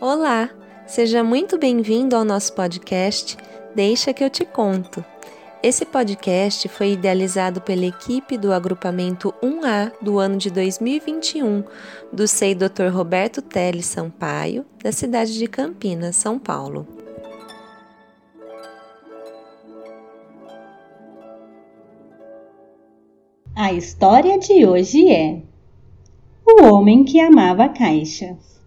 Olá, seja muito bem-vindo ao nosso podcast Deixa que eu te conto. Esse podcast foi idealizado pela equipe do agrupamento 1A do ano de 2021 do SEI Dr. Roberto Teles Sampaio, da cidade de Campinas, São Paulo. A história de hoje é O Homem que Amava Caixas.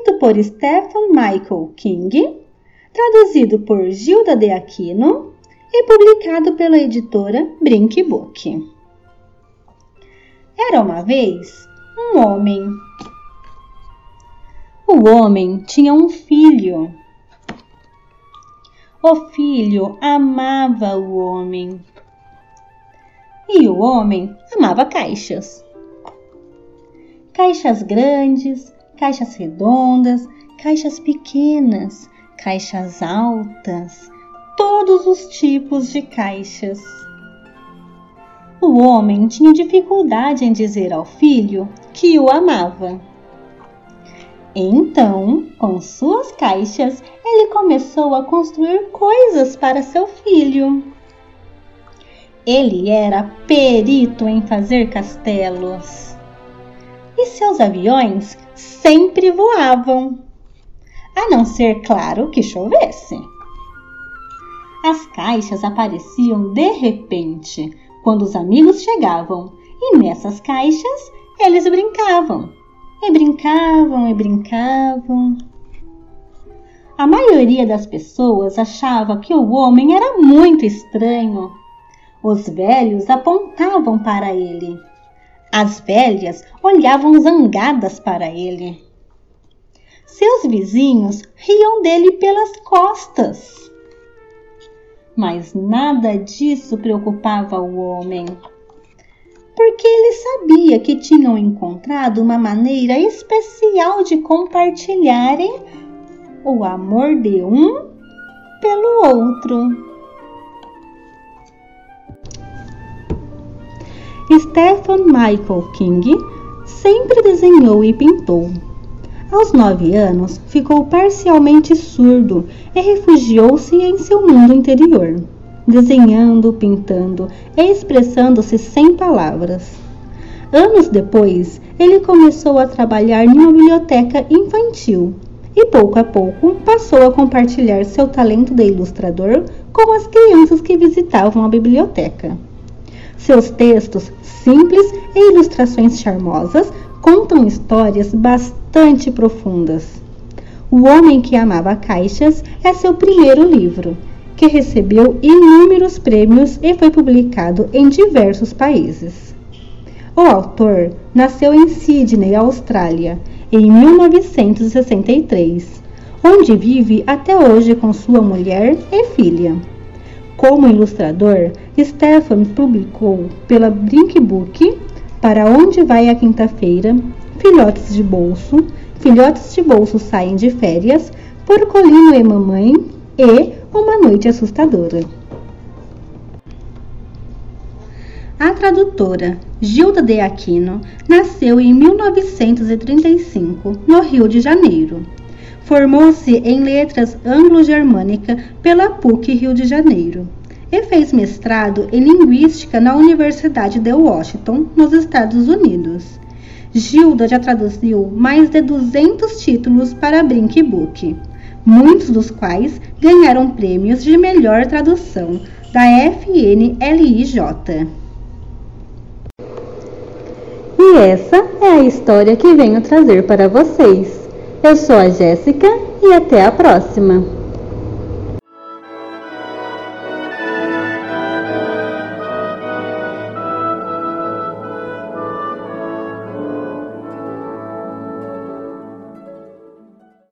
Escrito por Stephen Michael King, traduzido por Gilda de Aquino e publicado pela editora Brink Book. Era uma vez um homem. O homem tinha um filho. O filho amava o homem. E o homem amava caixas. Caixas grandes, caixas redondas, caixas pequenas, caixas altas, todos os tipos de caixas. O homem tinha dificuldade em dizer ao filho que o amava. Então, com suas caixas, ele começou a construir coisas para seu filho. Ele era perito em fazer castelos. E seus aviões sempre voavam, a não ser, claro, que chovesse. As caixas apareciam de repente quando os amigos chegavam, e nessas caixas eles brincavam. E brincavam e brincavam. A maioria das pessoas achava que o homem era muito estranho os velhos apontavam para ele. As velhas olhavam zangadas para ele. Seus vizinhos riam dele pelas costas. Mas nada disso preocupava o homem, porque ele sabia que tinham encontrado uma maneira especial de compartilharem o amor de um pelo outro. Stephen Michael King sempre desenhou e pintou. Aos nove anos, ficou parcialmente surdo e refugiou-se em seu mundo interior, desenhando, pintando e expressando-se sem palavras. Anos depois, ele começou a trabalhar em uma biblioteca infantil e pouco a pouco passou a compartilhar seu talento de ilustrador com as crianças que visitavam a biblioteca. Seus textos, simples e ilustrações charmosas, contam histórias bastante profundas. O Homem que Amava Caixas é seu primeiro livro, que recebeu inúmeros prêmios e foi publicado em diversos países. O autor nasceu em Sydney, Austrália, em 1963, onde vive até hoje com sua mulher e filha. Como ilustrador, Stefan publicou pela Brinkbook Para Onde Vai a Quinta-feira, Filhotes de Bolso, Filhotes de Bolso Saem de Férias, Porcolino e Mamãe e Uma Noite Assustadora. A tradutora Gilda de Aquino nasceu em 1935, no Rio de Janeiro. Formou-se em letras anglo-germânica pela PUC Rio de Janeiro e fez mestrado em linguística na Universidade de Washington, nos Estados Unidos. Gilda já traduziu mais de 200 títulos para Brink Book, muitos dos quais ganharam prêmios de melhor tradução da FNLIJ. E essa é a história que venho trazer para vocês. Eu sou a Jéssica e até a próxima!